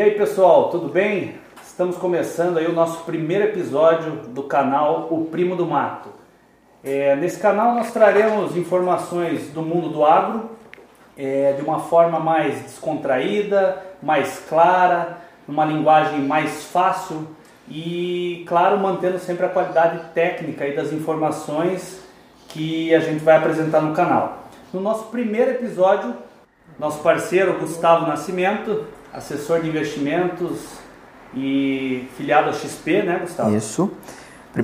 E aí pessoal, tudo bem? Estamos começando aí o nosso primeiro episódio do canal O Primo do Mato. É, nesse canal nós traremos informações do mundo do agro é, de uma forma mais descontraída, mais clara, numa linguagem mais fácil e, claro, mantendo sempre a qualidade técnica e das informações que a gente vai apresentar no canal. No nosso primeiro episódio, nosso parceiro Gustavo Nascimento, assessor de investimentos e filiado à XP, né, Gustavo? Isso.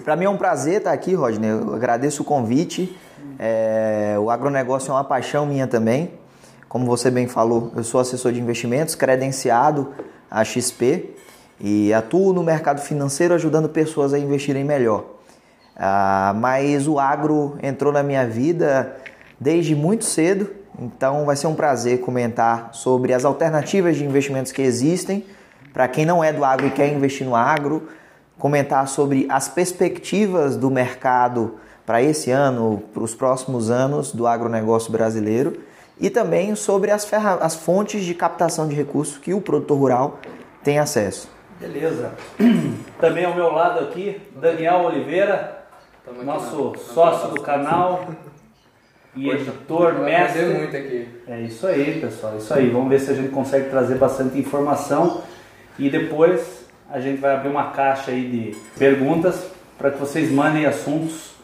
Para mim é um prazer estar aqui, Rodney. Eu agradeço o convite. É, o agronegócio é uma paixão minha também. Como você bem falou, eu sou assessor de investimentos, credenciado à XP e atuo no mercado financeiro ajudando pessoas a investirem melhor. Ah, mas o agro entrou na minha vida desde muito cedo, então vai ser um prazer comentar sobre as alternativas de investimentos que existem. Para quem não é do agro e quer investir no agro, comentar sobre as perspectivas do mercado para esse ano, para os próximos anos do agronegócio brasileiro. E também sobre as, as fontes de captação de recursos que o produtor rural tem acesso. Beleza. Também ao meu lado aqui, Daniel Oliveira, nosso sócio do canal e editor, mestre. muito aqui. É isso aí, pessoal, isso aí. Vamos ver se a gente consegue trazer bastante informação e depois a gente vai abrir uma caixa aí de perguntas para que vocês mandem assuntos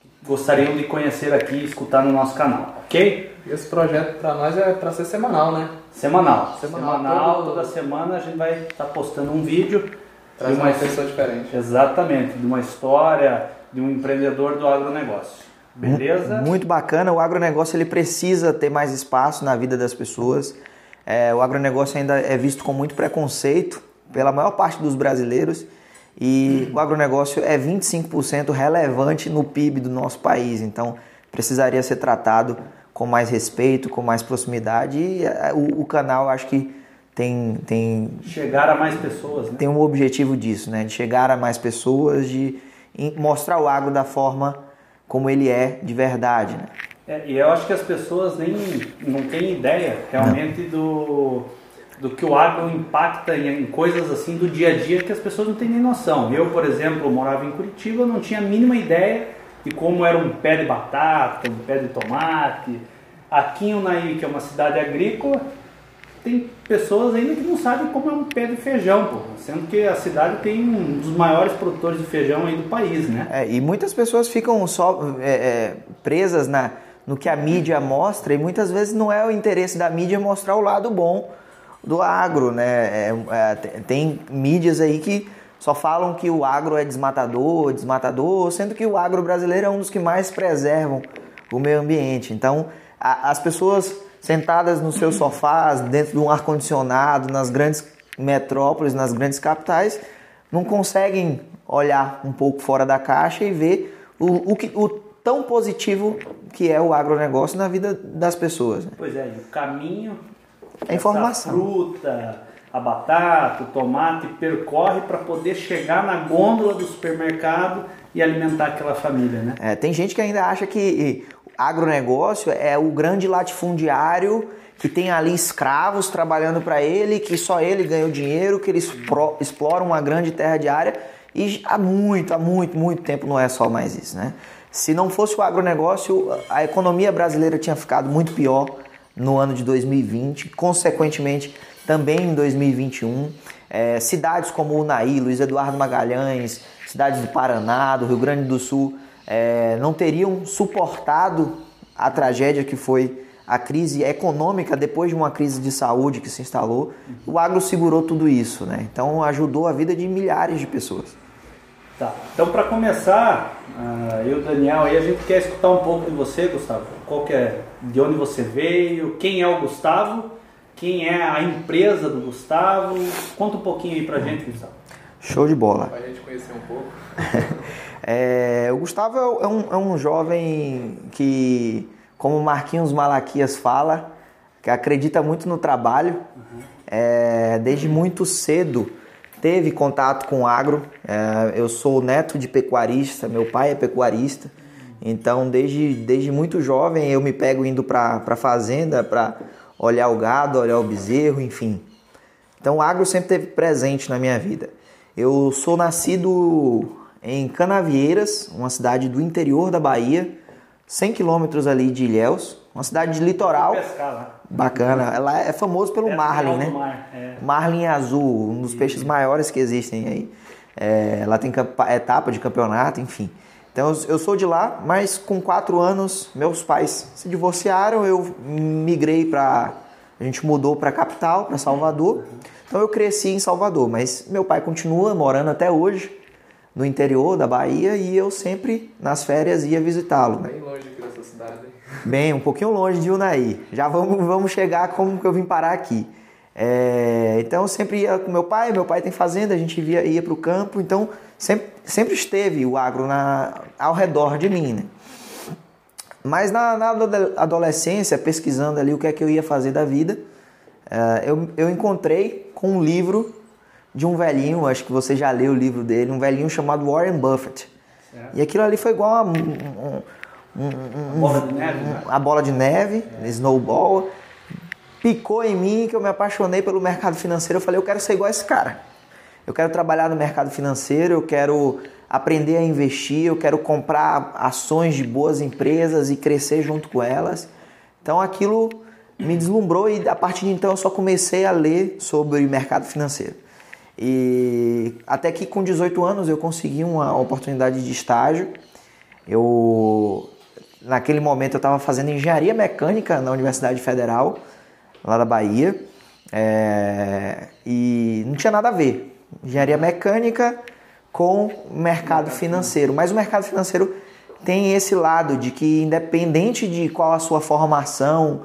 que gostariam de conhecer aqui e escutar no nosso canal, ok? E esse projeto para nós é para ser semanal, né? Semanal. Semanal, Semanal todo... toda semana a gente vai estar tá postando um vídeo. Traz uma, uma pessoa diferente. Exatamente, de uma história de um empreendedor do agronegócio. Beleza? Muito bacana. O agronegócio ele precisa ter mais espaço na vida das pessoas. É, o agronegócio ainda é visto com muito preconceito pela maior parte dos brasileiros. E o agronegócio é 25% relevante no PIB do nosso país. Então, precisaria ser tratado com mais respeito, com mais proximidade. E é, o, o canal, acho que tem, tem chegar a mais pessoas, né? Tem um objetivo disso, né? De chegar a mais pessoas, de mostrar o agro da forma como ele é de verdade, né? É, e eu acho que as pessoas nem não têm ideia realmente do, do que o agro impacta em, em, coisas assim do dia a dia que as pessoas não têm nem noção. Eu, por exemplo, morava em Curitiba, não tinha a mínima ideia de como era um pé de batata, um pé de tomate. Aqui em Unaí, que é uma cidade agrícola, tem pessoas ainda que não sabem como é um pé de feijão, pô, sendo que a cidade tem um dos maiores produtores de feijão aí do país, né? É, e muitas pessoas ficam só é, é, presas na, no que a mídia mostra e muitas vezes não é o interesse da mídia mostrar o lado bom do agro, né? É, é, tem mídias aí que só falam que o agro é desmatador, desmatador, sendo que o agro brasileiro é um dos que mais preservam o meio ambiente. Então, a, as pessoas sentadas nos seus sofás, dentro de um ar-condicionado, nas grandes metrópoles, nas grandes capitais, não conseguem olhar um pouco fora da caixa e ver o, o, que, o tão positivo que é o agronegócio na vida das pessoas. Né? Pois é, o caminho, a informação. fruta, a batata, o tomate percorre para poder chegar na gôndola do supermercado e alimentar aquela família, né? É, tem gente que ainda acha que agronegócio é o grande latifundiário que tem ali escravos trabalhando para ele, que só ele ganha o dinheiro, que eles exploram uma grande terra de área e há muito, há muito, muito tempo não é só mais isso, né? Se não fosse o agronegócio, a economia brasileira tinha ficado muito pior no ano de 2020, consequentemente também em 2021. É, cidades como Unaí, Luiz Eduardo Magalhães, cidades do Paraná, do Rio Grande do Sul, é, não teriam suportado a tragédia que foi a crise econômica depois de uma crise de saúde que se instalou. O agro segurou tudo isso, né? Então ajudou a vida de milhares de pessoas. Tá. Então para começar, uh, eu Daniel, aí a gente quer escutar um pouco de você, Gustavo. Qual que é, de onde você veio, quem é o Gustavo, quem é a empresa do Gustavo. Conta um pouquinho aí pra gente, Gustavo. Show de bola. Para a gente conhecer um pouco. É, o Gustavo é um, é um jovem que, como Marquinhos Malaquias fala, que acredita muito no trabalho. Uhum. É, desde muito cedo teve contato com o agro. É, eu sou neto de pecuarista, meu pai é pecuarista. Então, desde, desde muito jovem, eu me pego indo para a fazenda para olhar o gado, olhar o bezerro, enfim. Então o agro sempre teve presente na minha vida. Eu sou nascido em Canavieiras, uma cidade do interior da Bahia, 100 quilômetros ali de Ilhéus, uma cidade de litoral. Pescar. Bacana. Ela é famoso pelo É marlin, né? mar, é. Marlin azul, um dos peixes maiores que existem aí. É, lá tem campa- etapa de campeonato, enfim. Então eu- eu sou de lá, mas com quatro anos meus pais se divorciaram, eu migrei para, a gente mudou para a capital, para Salvador. Então eu cresci em Salvador, mas meu pai continua morando até hoje no interior da Bahia e eu sempre nas férias ia visitá-lo. né? Bem longe aqui dessa cidade. hein? Bem, um pouquinho longe de Unai. Já vamos, vamos chegar como que eu vim parar aqui. É, então eu sempre ia com meu pai, meu pai tem fazenda, a gente via, ia para o campo, então sempre, sempre esteve o agro na, ao redor de mim. Né? Mas na, na ado- adolescência, pesquisando ali o que é que eu ia fazer da vida, é, eu, eu encontrei com um livro de um velhinho, acho que você já leu o livro dele, um velhinho chamado Warren Buffett. Certo. E aquilo ali foi igual a um- um- um- Bola de neve, né? a bola de neve, snowball, picou em mim que eu me apaixonei pelo mercado financeiro. Eu falei, eu quero ser igual a esse cara. Eu quero trabalhar no mercado financeiro, eu quero aprender a investir, eu quero comprar ações de boas empresas e crescer junto com elas. Então aquilo me deslumbrou e a partir de então eu só comecei a ler sobre mercado financeiro. E até que com 18 anos eu consegui uma oportunidade de estágio. Eu naquele momento eu estava fazendo engenharia mecânica na Universidade Federal lá da Bahia. É, e não tinha nada a ver. Engenharia mecânica com mercado financeiro, mas o mercado financeiro tem esse lado de que independente de qual a sua formação,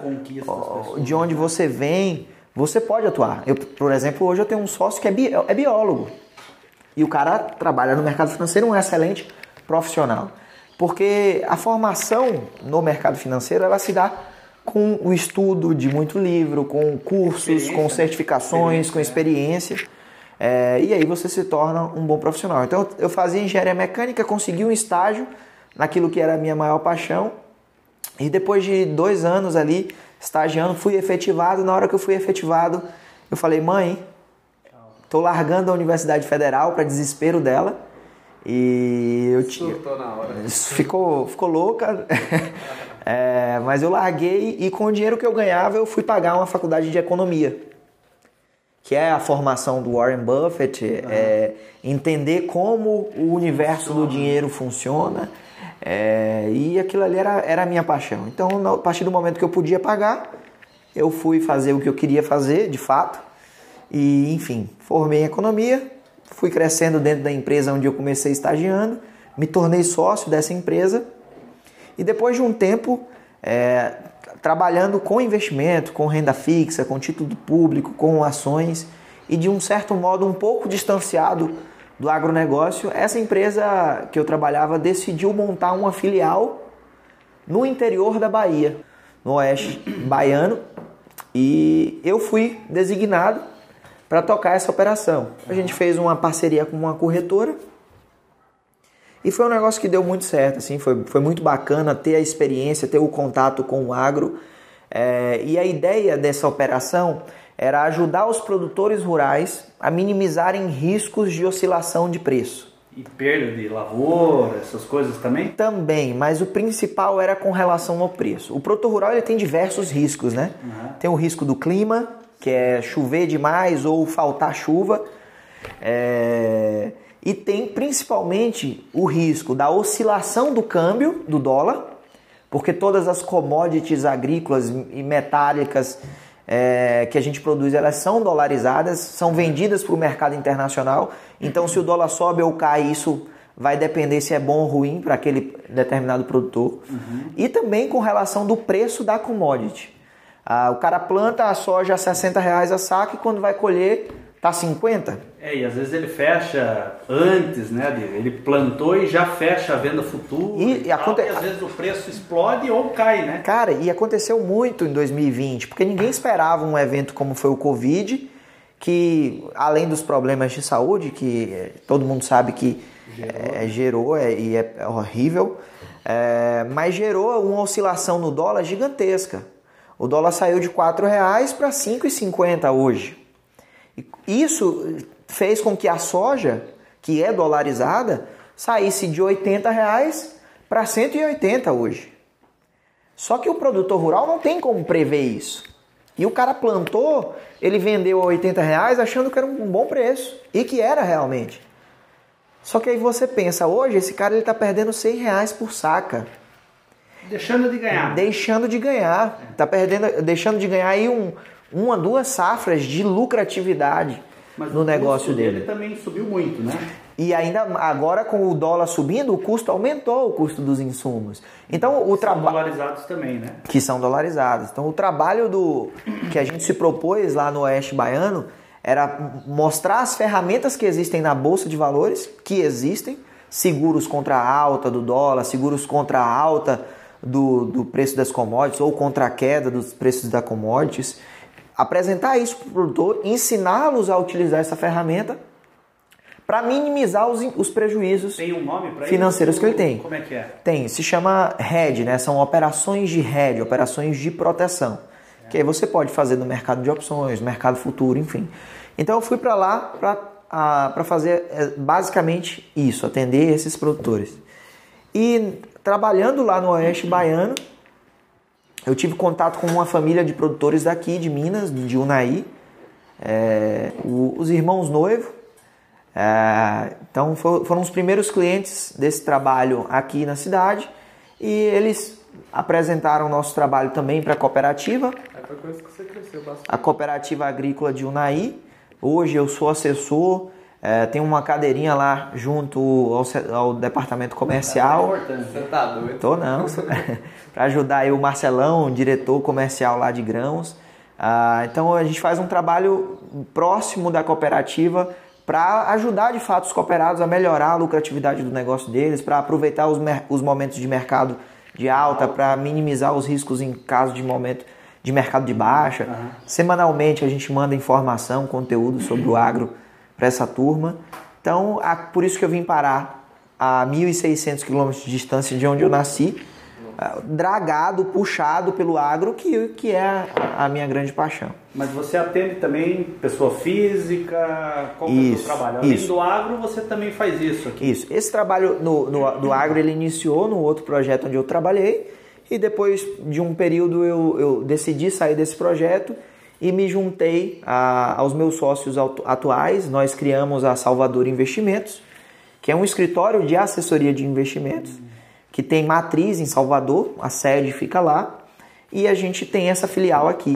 de onde você vem, você pode atuar. Eu, por exemplo, hoje eu tenho um sócio que é, bi- é biólogo. E o cara trabalha no mercado financeiro, um excelente profissional. Porque a formação no mercado financeiro, ela se dá com o estudo de muito livro, com cursos, Experiência, com né? certificações, com experiência. É, e aí você se torna um bom profissional. Então eu fazia engenharia mecânica, consegui um estágio naquilo que era a minha maior paixão. E depois de dois anos ali, estagiando, fui efetivado. Na hora que eu fui efetivado, eu falei, mãe, tô largando a Universidade Federal para desespero dela. E eu tinha. Ficou, ficou louca. É, mas eu larguei e com o dinheiro que eu ganhava eu fui pagar uma faculdade de economia. Que é a formação do Warren Buffett, é, entender como o universo do dinheiro funciona. É, e aquilo ali era, era a minha paixão. Então, a partir do momento que eu podia pagar, eu fui fazer o que eu queria fazer, de fato. E, enfim, formei em economia, fui crescendo dentro da empresa onde eu comecei estagiando, me tornei sócio dessa empresa e depois de um tempo é, trabalhando com investimento, com renda fixa, com título público, com ações e de um certo modo um pouco distanciado do agronegócio, essa empresa que eu trabalhava decidiu montar uma filial no interior da Bahia, no oeste baiano, e eu fui designado para tocar essa operação. A gente fez uma parceria com uma corretora e foi um negócio que deu muito certo, assim, foi, foi muito bacana ter a experiência, ter o contato com o agro. É, e a ideia dessa operação era ajudar os produtores rurais a minimizarem riscos de oscilação de preço. E perda de lavoura, essas coisas também? Também, mas o principal era com relação ao preço. O produtor rural ele tem diversos riscos, né? Tem o risco do clima, que é chover demais ou faltar chuva. É, E tem principalmente o risco da oscilação do câmbio do dólar, porque todas as commodities agrícolas e metálicas é, que a gente produz, elas são dolarizadas, são vendidas para o mercado internacional. Então, se o dólar sobe ou cai, isso vai depender se é bom ou ruim para aquele determinado produtor. E também com relação do preço da commodity. Ah, o cara planta a soja a 60 reais a saco e quando vai colher tá 50. É, e às vezes ele fecha antes, né? Ele plantou e já fecha a venda futura. E- e aconte- e às vezes o preço explode ou cai, né? Cara, e aconteceu muito em 2020, porque ninguém esperava um evento como foi o Covid, que além dos problemas de saúde, que eh, todo mundo sabe que gerou, gerou é, e é horrível, é, mas gerou uma oscilação no dólar gigantesca. O dólar saiu de R$ 4,00 para R$ 5,50 hoje. Isso fez com que a soja, que é dolarizada, saísse de 80 reais para 180 hoje. Só que o produtor rural não tem como prever isso. E o cara plantou, ele vendeu a 80 reais achando que era um bom preço. E que era realmente. Só que aí você pensa, hoje esse cara ele está perdendo 100 reais por saca. Deixando de ganhar. Deixando de ganhar. Tá perdendo, deixando de ganhar aí um, uma, duas safras de lucratividade Mas no negócio dele. também subiu muito, né? E ainda agora com o dólar subindo, o custo aumentou o custo dos insumos. Então o trabalho dolarizados também, né? que são dolarizados. Então o trabalho do que a gente se propôs lá no Oeste Baiano era mostrar as ferramentas que existem na bolsa de valores, que existem, seguros contra a alta do dólar, seguros contra a alta do, do preço das commodities ou contra a queda dos preços da commodities. Apresentar isso para o produtor, ensiná-los a utilizar essa ferramenta para minimizar os, os prejuízos Tem um financeiros que ele tem. Como é que é? Tem, se chama hedge, né? São operações de hedge, operações de proteção. Que aí você pode fazer no mercado de opções, mercado futuro, enfim. Então eu fui para lá para fazer é, basicamente isso, atender esses produtores. E trabalhando lá no Oeste Baiano, eu tive contato com uma família de produtores daqui de Minas, de Unai, é, o- os irmãos noivo. É, então fo- foram os primeiros clientes desse trabalho aqui na cidade e eles apresentaram o nosso trabalho também para a cooperativa, bastante. a cooperativa agrícola de Unai. Hoje eu sou assessor, é, tenho uma cadeirinha lá junto ao, ao departamento comercial. importante. Você tá doido? Tô não, para ajudar aí o Marcelão, diretor comercial lá de grãos. Ah, então a gente faz um trabalho próximo da cooperativa para ajudar de fato os cooperados a melhorar a lucratividade do negócio deles, para aproveitar os, os momentos de mercado de alta, para minimizar os riscos em caso de momento de mercado de baixa. Semanalmente a gente manda informação, conteúdo sobre o agro para essa turma. Então, a- por isso que eu vim parar a 1.600 quilômetros de distância de onde eu nasci, ah, dragado, puxado pelo agro, que, que é a, a minha grande paixão. Mas você atende também pessoa física? Qual que é o Isso, trabalho? Além isso. do agro, você também faz isso aqui. Isso. Esse trabalho no, no- do agro ele iniciou no outro projeto onde eu trabalhei e depois de um período eu, eu decidi sair desse projeto e me juntei a- aos meus sócios atu- atuais. Nós criamos a Salvador Investimentos, que é um escritório de assessoria de investimentos que tem matriz em Salvador, a sede fica lá e a gente tem essa filial aqui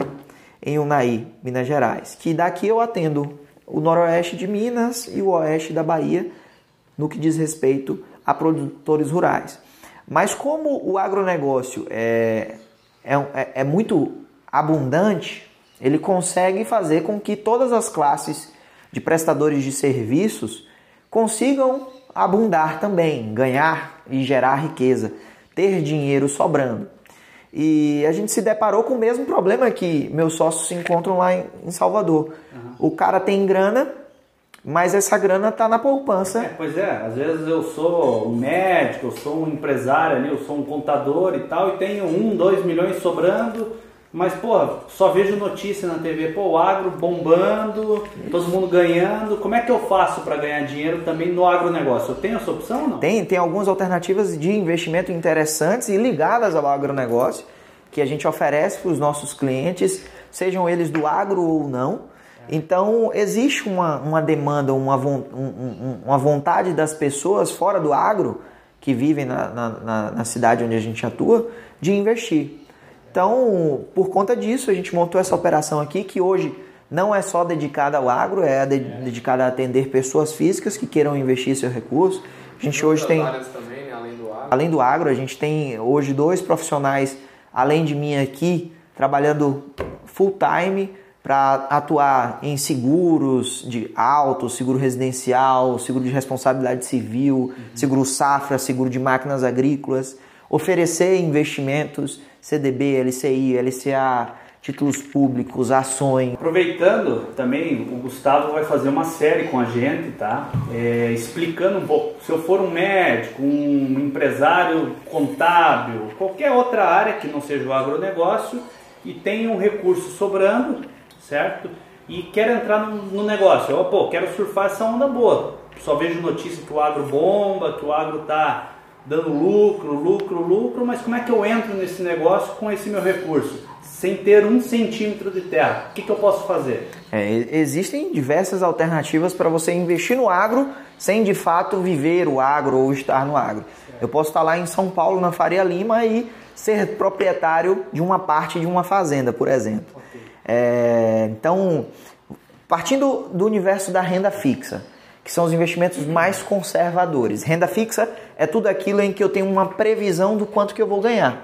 em Unai, Minas Gerais, que daqui eu atendo o noroeste de Minas e o oeste da Bahia no que diz respeito a produtores rurais. Mas como o agronegócio é, é- é muito abundante, ele consegue fazer com que todas as classes de prestadores de serviços consigam abundar também, ganhar e gerar riqueza, ter dinheiro sobrando. E a gente se deparou com o mesmo problema que meus sócios se encontram lá em Salvador. O cara tem grana, mas essa grana está na poupança. É, pois é, às vezes eu sou um médico, eu sou um empresário eu sou um contador e tal, e tenho um, dois milhões sobrando, mas, pô, só vejo notícia na TV, pô, o agro bombando, todo mundo ganhando. Como é que eu faço para ganhar dinheiro também no agronegócio? Eu tenho essa opção ou não? Tem, tem algumas alternativas de investimento interessantes e ligadas ao agronegócio que a gente oferece para os nossos clientes, sejam eles do agro ou não. Então, existe uma, uma demanda, uma, um- um- uma vontade das pessoas fora do agro, que vivem na, na- na cidade onde a gente atua, de investir. Então, por conta disso, a gente montou essa operação aqui, que hoje não é só dedicada ao agro, é de- dedicada a atender pessoas físicas que queiram investir seu recurso. A gente hoje Outras tem também, né? Além do agro. Além do agro, a gente tem hoje dois profissionais, além de mim aqui, trabalhando full time para atuar em seguros de auto, seguro residencial, seguro de responsabilidade civil, seguro safra, seguro de máquinas agrícolas, oferecer investimentos, CDB, LCI, LCA, títulos públicos, ações. Aproveitando também, o Gustavo vai fazer uma série com a gente, tá? É, explicando um pouco. Se eu for um médico, um empresário contábil, qualquer outra área que não seja o agronegócio e tem um recurso sobrando, certo? e quero entrar no, no negócio. Eu, pô, quero surfar essa onda boa. Só vejo notícia que o agro bomba, que o agro tá dando lucro, lucro, lucro, mas como é que eu entro nesse negócio com esse meu recurso? Sem ter um centímetro de terra. O que, que eu posso fazer? É, existem diversas alternativas para você investir no agro sem de fato viver o agro ou estar no agro. Eu posso estar lá em São Paulo, na Faria Lima, e ser proprietário de uma parte de uma fazenda, por exemplo. Okay. É, então, partindo do universo da renda fixa, que são os investimentos mais conservadores. Renda fixa é tudo aquilo em que eu tenho uma previsão do quanto que eu vou ganhar.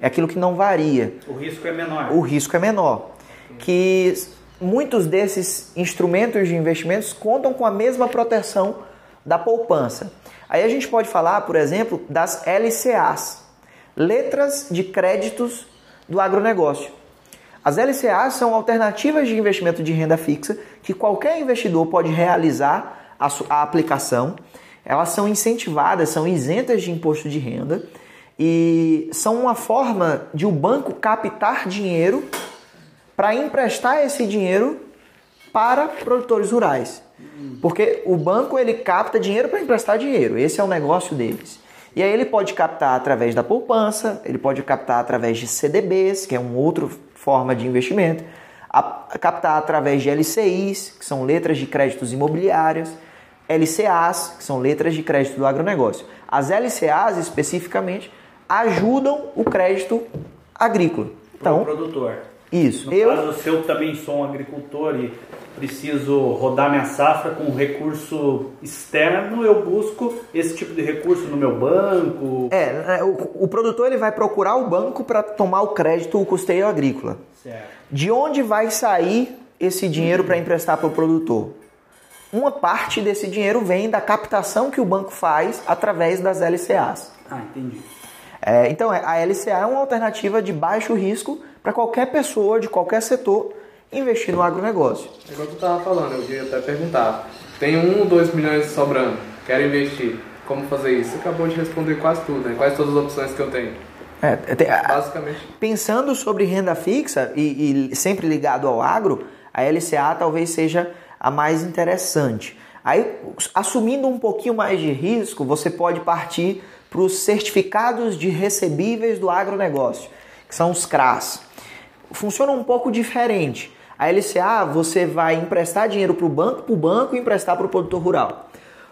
É aquilo que não varia. O risco é menor. O risco é menor. Que muitos desses instrumentos de investimentos contam com a mesma proteção da poupança. Aí a gente pode falar, por exemplo, das LCAs, letras de créditos do agronegócio. As LCAs são alternativas de investimento de renda fixa que qualquer investidor pode realizar a, a aplicação. Elas são incentivadas, são isentas de imposto de renda e são uma forma de o banco captar dinheiro para emprestar esse dinheiro para produtores rurais. Porque o banco ele capta dinheiro para emprestar dinheiro, esse é o negócio deles. E aí ele pode captar através da poupança, ele pode captar através de CDBs, que é uma outra forma de investimento, captar através de LCIs, que são letras de créditos imobiliárias, LCAs, que são letras de crédito do agronegócio. As LCAs especificamente ajudam o crédito agrícola. Então, produtor. Isso. No eu... caso, se eu também sou um agricultor e preciso rodar minha safra com recurso externo, eu busco esse tipo de recurso no meu banco. É, é o, o produtor ele vai procurar o banco para tomar o crédito, o custeio agrícola. Certo. De onde vai sair esse dinheiro para emprestar para o produtor? Uma parte desse dinheiro vem da captação que o banco faz através das LCAs. Ah, entendi. É, então, é, a LCA é uma alternativa de baixo risco para qualquer pessoa de qualquer setor investir no agronegócio. É igual tu estava falando, eu ia até perguntar. Tem um ou dois milhões sobrando, quero investir. Como fazer isso? Você acabou de responder quase tudo, né? Quais todas as opções que eu tenho? É, tem, Basicamente. Pensando sobre renda fixa e, e sempre ligado ao agro, a LCA talvez seja a mais interessante. Aí, assumindo um pouquinho mais de risco, você pode partir para os certificados de recebíveis do agronegócio, que são os CRAS. Funciona um pouco diferente. A LCA você vai emprestar dinheiro para o banco, para o banco e emprestar para o produtor rural.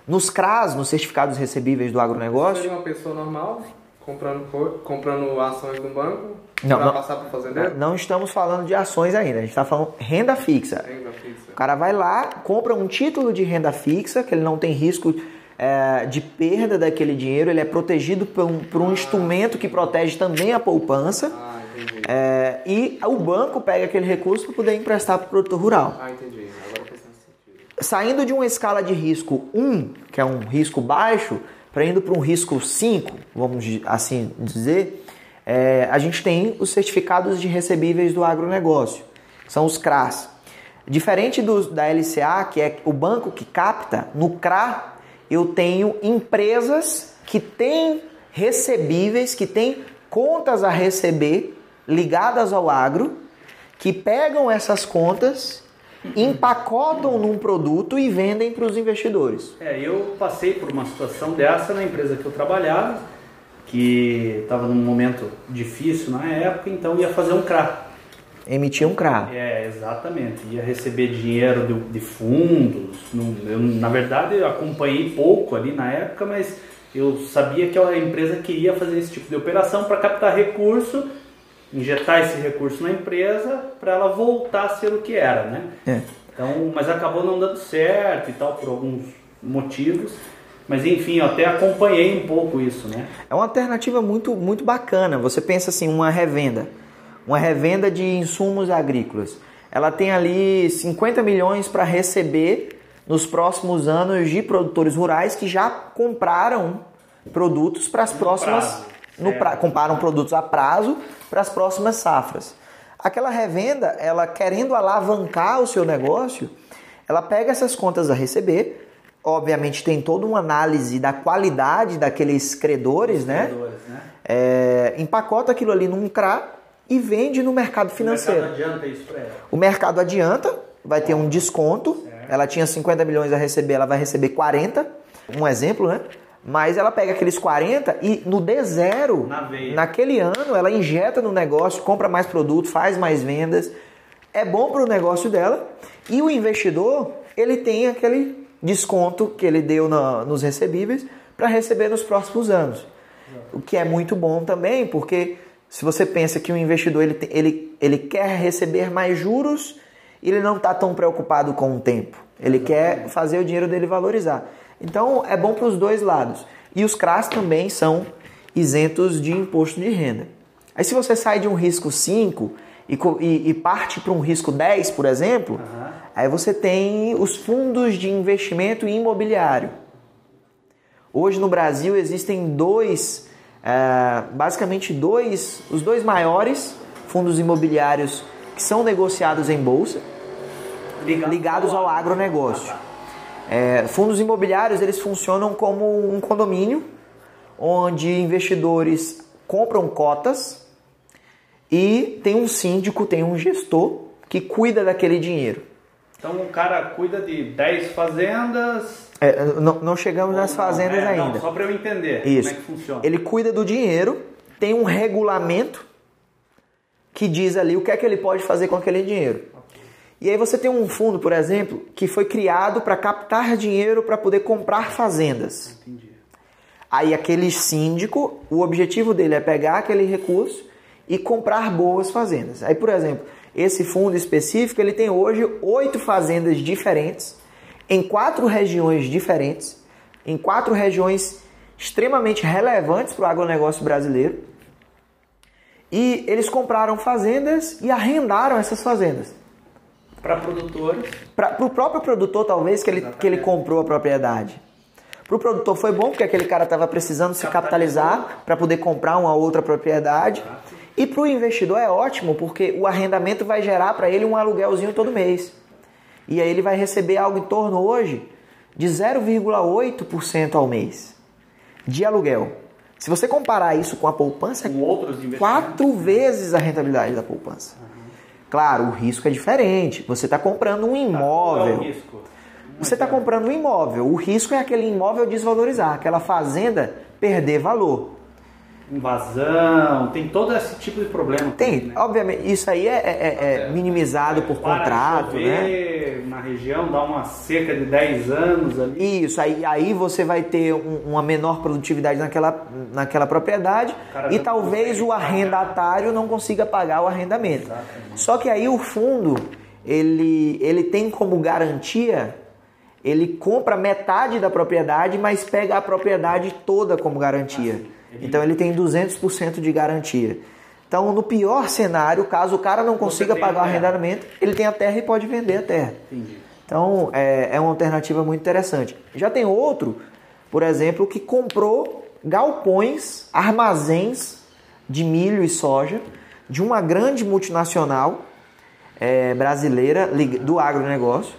Nos CRAS, nos certificados recebíveis do agronegócio. Seria uma pessoa normal comprando, comprando ações do banco para passar para o fazendeiro? Não estamos falando de ações ainda, a gente está falando renda fixa. Renda fixa. O cara vai lá, compra um título de renda fixa, que ele não tem risco é, de perda daquele dinheiro, ele é protegido por um, por um ah. instrumento que protege também a poupança. Ah é, e o banco pega aquele recurso para poder emprestar para o produtor rural. Ah, entendi. Agora faz sentido. Saindo de uma escala de risco 1, que é um risco baixo, para indo para um risco 5, vamos assim dizer, é, a gente tem os certificados de recebíveis do agronegócio, são os CRAs. Diferente do, da LCA, que é o banco que capta, no CRA eu tenho empresas que têm recebíveis, que têm contas a receber ligadas ao agro que pegam essas contas, empacotam num produto e vendem para os investidores. É, eu passei por uma situação dessa na empresa que eu trabalhava, que estava num momento difícil na época, então ia fazer um CRA. Emitia um CRA. É, exatamente. Ia receber dinheiro de, de fundos. eu, na verdade, eu acompanhei pouco ali na época, mas eu sabia que a empresa queria fazer esse tipo de operação para captar recurso injetar esse recurso na empresa para ela voltar a ser o que era, né? É. Então, mas acabou não dando certo e tal por alguns motivos. Mas enfim, eu até acompanhei um pouco isso, né? É uma alternativa muito muito bacana. Você pensa assim, uma revenda, uma revenda de insumos agrícolas. Ela tem ali 50 milhões para receber nos próximos anos de produtores rurais que já compraram produtos para as próximas prazo no pra, comparam produtos a prazo para as próximas safras. Aquela revenda, ela querendo alavancar o seu negócio, ela pega essas contas a receber, obviamente tem toda uma análise da qualidade daqueles credores, né? credores né? É, empacota aquilo ali num CRA e vende no mercado financeiro. O mercado adianta isso para ela. O mercado adianta, vai ter um desconto. Ela tinha 50 milhões a receber, ela vai receber 40. Um exemplo, né? Mas ela pega aqueles 40 e no D0, Na naquele ano, ela injeta no negócio, compra mais produto, faz mais vendas. É bom para o negócio dela. E o investidor, ele tem aquele desconto que ele deu na- nos recebíveis para receber nos próximos anos. O que é muito bom também, porque se você pensa que o investidor ele, ele, ele quer receber mais juros, ele não está tão preocupado com o tempo. Ele quer fazer o dinheiro dele valorizar. Então é bom para os dois lados. E os CRAs também são isentos de imposto de renda. Aí se você sai de um risco 5 e, e- e parte para um risco 10, por exemplo, aí você tem os fundos de investimento imobiliário. Hoje no Brasil existem dois, eh, basicamente dois, os dois maiores fundos imobiliários que são negociados em bolsa, ligados ao agronegócio. É, fundos imobiliários eles funcionam como um condomínio onde investidores compram cotas e tem um síndico, tem um gestor que cuida daquele dinheiro. Então o cara cuida de 10 fazendas. É, não, não chegamos nas Não, fazendas é, não, ainda. só para eu entender Isso. como é que funciona. Ele cuida do dinheiro, tem um regulamento que diz ali o que é que ele pode fazer com aquele dinheiro. E aí você tem um fundo, por exemplo, que foi criado para captar dinheiro para poder comprar fazendas. Entendi. Aí aquele síndico, o objetivo dele é pegar aquele recurso e comprar boas fazendas. Aí, por exemplo, esse fundo específico, ele tem hoje oito fazendas diferentes, em quatro regiões diferentes, em quatro regiões extremamente relevantes para o agronegócio brasileiro. E eles compraram fazendas e arrendaram essas fazendas. Para produtores. Para o próprio produtor, talvez, que ele, que ele comprou a propriedade. Para o produtor foi bom, porque aquele cara estava precisando se capitalizar para poder comprar uma outra propriedade. E para o investidor é ótimo, porque o arrendamento vai gerar para ele um aluguelzinho todo mês. E aí ele vai receber algo em torno hoje de 0,8% ao mês de aluguel. Se você comparar isso com a poupança, Com outros investimentos. quatro vezes a rentabilidade da poupança. Claro, o risco é diferente. Você está comprando um Qual é o imóvel. risco? Você está comprando um imóvel. O risco é aquele imóvel desvalorizar, aquela fazenda perder valor. Invasão, tem todo esse tipo de problema. Tem, né? obviamente, isso aí é, é- é minimizado por Para de contrato, né? Na região, dá uma seca de 10 anos ali. Isso, aí, aí você vai ter um- uma menor produtividade naquela, naquela propriedade e talvez o arrendatário não consiga pagar o arrendamento. Exatamente. Só que aí o fundo, ele, ele tem como garantia, ele compra metade da propriedade, mas pega a propriedade toda como garantia. Então ele tem 200% de garantia. Então, no pior cenário, caso o cara não consiga pagar o arrendamento, ele tem a terra e pode vender a terra. Entendi. Então é, é uma alternativa muito interessante. Já tem outro, por exemplo, que comprou galpões, armazéns de milho e soja de uma grande multinacional é, brasileira do agronegócio.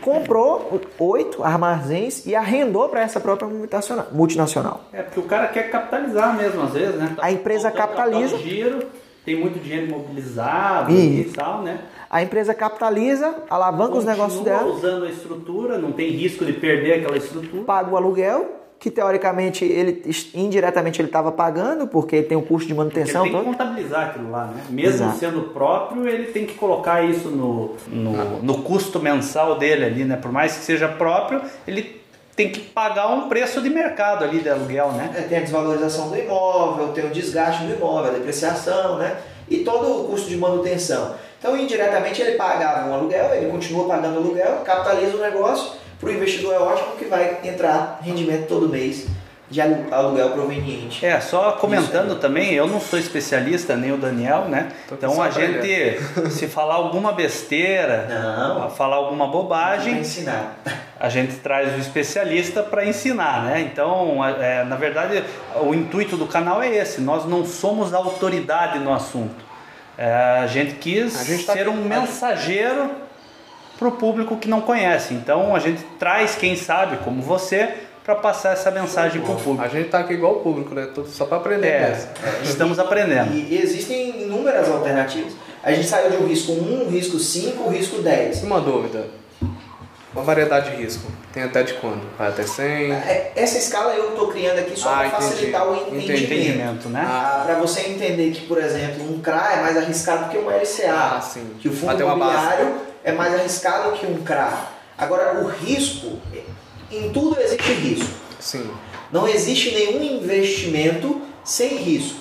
Comprou oito armazéns e arrendou para essa própria multinacional- multinacional. É porque o cara quer capitalizar mesmo, às vezes, né? A empresa capitaliza. Giro, tem muito dinheiro imobilizado Isso. e tal, né? A empresa capitaliza, alavanca os negócios Continua dela, usando a estrutura, não tem risco de perder aquela estrutura. paga o aluguel, que teoricamente ele indiretamente ele estava pagando, porque tem o custo de Ele manutenção tem que todo. contabilizar aquilo lá, né? Mesmo Exato. sendo próprio, ele tem que colocar isso no, no, no custo mensal dele ali, né? Por mais que seja próprio, ele tem que pagar um preço de mercado ali de aluguel, né? É, tem a desvalorização do imóvel, tem o desgaste do imóvel, a depreciação, né? E todo o custo de manutenção. Então, indiretamente, ele pagava um aluguel, ele continua pagando aluguel, capitaliza o negócio. Para o investidor é ótimo que vai entrar rendimento todo mês de alu- aluguel proveniente. É, só comentando também, eu não sou especialista, nem o Daniel, né? Tô Então a gente, se falar alguma besteira, Não. falar alguma bobagem, ensinar. a gente traz o especialista para ensinar, né? Então, é, na verdade, o intuito do canal é esse. Nós não somos autoridade no assunto. É, a gente quis A gente tá ser aqui- um mensageiro para o público que não conhece. Então, a gente traz quem sabe, como você, para passar essa mensagem para o público. A gente tá aqui igual o público, né? Tudo só para aprender É, mesmo. estamos aprendendo. E, e existem inúmeras alternativas. A gente saiu de um risco 1, um risco 5, um risco 10. Uma dúvida. Uma variedade de risco. Tem até de quando? Vai até 100? É, Essa escala eu estou criando aqui só Ah, para facilitar o Entendi. entendimento. Entendimento, né? Ah, para você entender que, por exemplo, um CRA é mais arriscado que um LCA. Ah, sim. Que o fundo imobiliário é mais arriscado que um CRA. Agora, o risco, em tudo existe risco. Sim. Não existe nenhum investimento sem risco.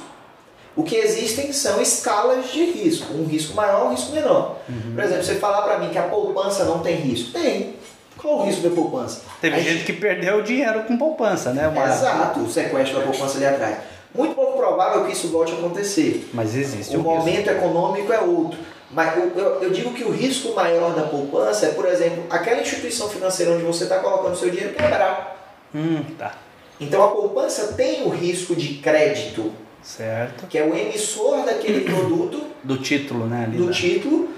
O que existem são escalas de risco. Um risco maior, um risco menor. Uhum. Por exemplo, você falar para mim que a poupança não tem risco. Tem. Qual o risco da poupança? Teve A gente que perdeu dinheiro com poupança, né? Uma- Exato, o sequestro da poupança ali atrás. Muito pouco provável que isso volte a acontecer. Mas existe O um risco. momento econômico é outro. Mas eu, eu- digo que o risco maior da poupança é, por exemplo, aquela instituição financeira onde você está colocando seu dinheiro quebrar. Hum, tá. Então a poupança tem o risco de crédito, Certo. que é o emissor daquele produto, Do título, né? Ali do título,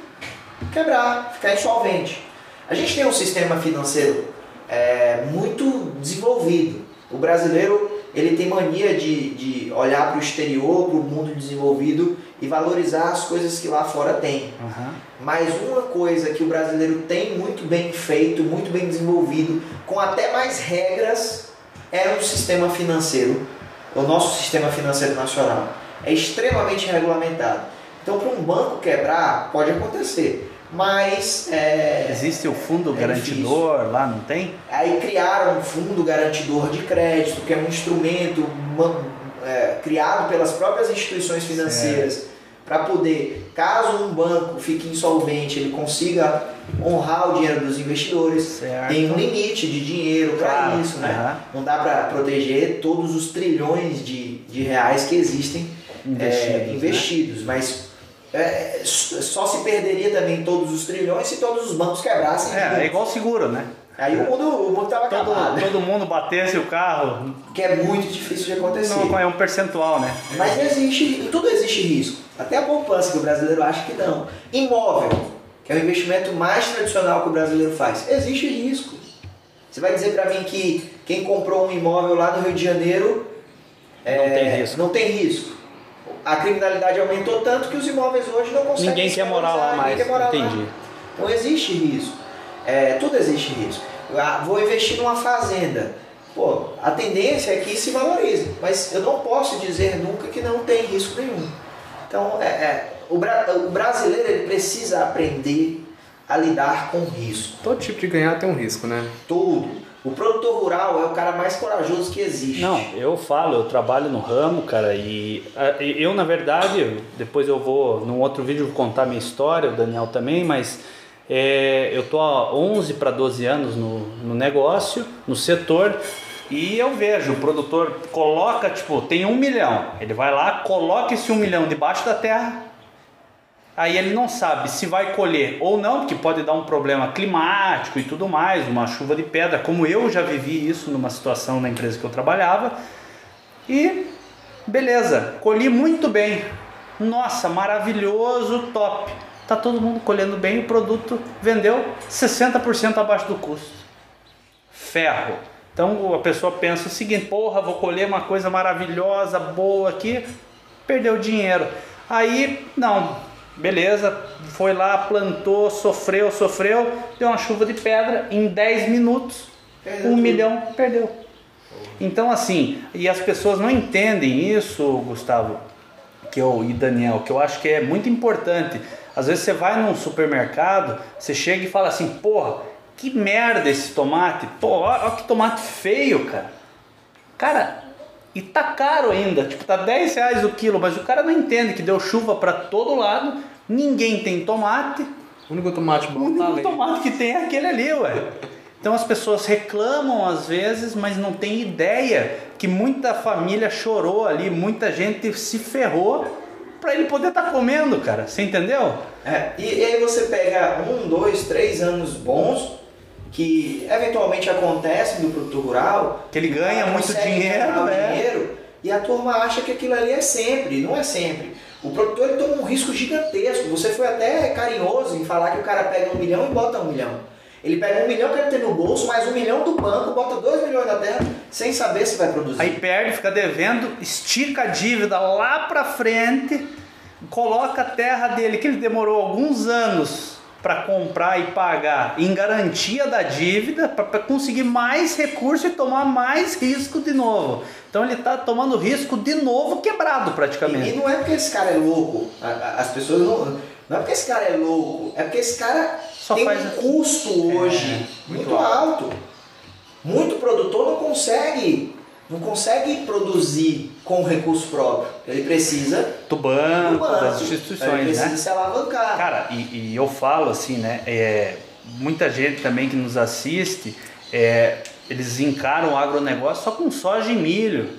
quebrar, ficar insolvente. A gente tem um sistema financeiro é, muito desenvolvido. O brasileiro ele tem mania de, de olhar para o exterior, para o mundo desenvolvido e valorizar as coisas que lá fora tem. Aham. Mas uma coisa que o brasileiro tem muito bem feito, muito bem desenvolvido, com até mais regras, é um sistema financeiro, o nosso sistema financeiro nacional. É extremamente regulamentado. Então, para um banco quebrar, pode acontecer. Mas é, Existe o fundo É garantidor lá, não tem? aí criaram um fundo garantidor de crédito, que é um instrumento ma- é, criado pelas próprias instituições financeiras para poder, caso um banco fique insolvente, ele consiga honrar o dinheiro dos investidores. Certo. Tem um limite de dinheiro para Claro, isso, né? aham. Não dá para proteger todos os trilhões de, de reais que existem Investidos, é, né? investidos, mas é, só se perderia também todos os trilhões se todos os bancos quebrassem. É, é igual seguro, né? Aí o mundo, o mundo tava acabado. Todo, todo mundo batesse o carro, Que é muito difícil de acontecer. não é um percentual, né? Mas existe, em tudo existe risco. Até a poupança, que o brasileiro acha que não. Imóvel, que é o investimento mais tradicional que o brasileiro faz, existe risco. Você vai dizer para mim que quem comprou um imóvel lá no Rio de Janeiro é, Não tem risco. não tem risco. A criminalidade aumentou tanto que os imóveis hoje não conseguem Ninguém quer morar lá mais. ninguém quer morar lá. Entendi. Então existe risco. É, tudo existe risco. Ah, vou investir numa fazenda. Pô, a tendência é que se valorize, mas eu não posso dizer nunca que não tem risco nenhum. Então, é, é, o, bra- o brasileiro ele precisa aprender a lidar com risco. Todo tipo de ganhar tem um risco, né? Tudo. O produtor rural é o cara mais corajoso que existe. Não, eu falo, eu trabalho no ramo, cara, e eu, na verdade, depois eu vou, num outro vídeo, vou contar minha história, o Daniel também, mas é, eu tô há 11 para 12 anos no, no negócio, no setor, e eu vejo, o produtor coloca, tipo, tem um milhão, ele vai lá, coloca esse um milhão debaixo da terra, Aí ele não sabe se vai colher ou não, porque pode dar um problema climático e tudo mais, uma chuva de pedra, como eu já vivi isso numa situação na empresa que eu trabalhava. E beleza, colhi muito bem. Nossa, maravilhoso, top. Tá todo mundo colhendo bem, o produto vendeu 60% abaixo do custo. Ferro. Então a pessoa pensa o seguinte: porra, vou colher uma coisa maravilhosa, boa aqui, perdeu dinheiro. Aí, não, beleza, foi lá, plantou, sofreu, sofreu, deu uma chuva de pedra, em 10 minutos, Perdeu um tudo. milhão perdeu. Então, assim, e as pessoas não entendem isso, Gustavo, que eu, e Daniel, que eu acho que é muito importante. Às vezes você vai num supermercado, você chega e fala assim, porra, que merda esse tomate, pô, olha que tomate feio, cara. Cara, e tá caro ainda, tipo, tá 10 reais o quilo, mas o cara não entende que deu chuva para todo lado, ninguém tem tomate, O único tomate o bom tá único ali. tomate que tem é aquele ali, ué. Então as pessoas reclamam às vezes, mas não tem ideia que muita família chorou ali, muita gente se ferrou para ele poder estar comendo, cara. Você entendeu? É, e, e aí você pega um, dois, três anos bons que eventualmente acontecem no produtor rural. Que ele ganha muito dinheiro, gerar o é. dinheiro, e a turma acha que aquilo ali é sempre, não é sempre. O produtor ele toma um risco gigantesco. Você foi até carinhoso em falar que o cara pega um milhão e bota um milhão. Ele pega um milhão que ele tem no bolso, mais um milhão do banco, bota dois milhões na terra, sem saber se vai produzir. Aí perde, fica devendo, estica a dívida lá pra frente, coloca a terra dele, que ele demorou alguns anos para comprar e pagar em garantia da dívida para conseguir mais recurso e tomar mais risco de novo. Então ele está tomando risco de novo quebrado praticamente. E, e, não é porque esse cara é louco, as pessoas não. Não é porque esse cara é louco, é porque esse cara Só tem um custo é, hoje é, muito, muito alto. alto. Muito produtor não consegue não consegue produzir com recurso próprio. Ele precisa do banco, do banco das instituições, ele precisa né? se alavancar. Cara, e, e, eu falo assim, né? É, muita gente também que nos assiste, é, eles encaram o agronegócio só com soja e milho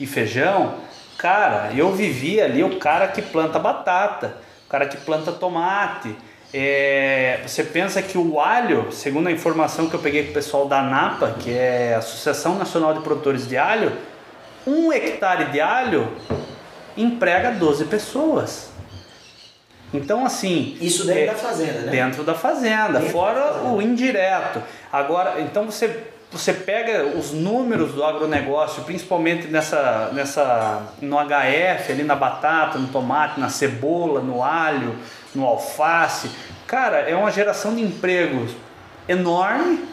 e feijão. Cara, eu vivi ali o cara que planta batata, o cara que planta tomate. É, você pensa que o alho, segundo a informação que eu peguei com o pessoal da ANAPA, que é a Associação Nacional de Produtores de Alho, um hectare de alho emprega 12 pessoas. Então, assim. Isso dentro é, da fazenda, né? Dentro da fazenda, dentro fora da fazenda. o indireto. Agora, então você, você pega os números do agronegócio, principalmente nessa, nessa, no HF, ali na batata, no tomate, na cebola, no alho no alface. Cara, é uma geração de empregos enorme,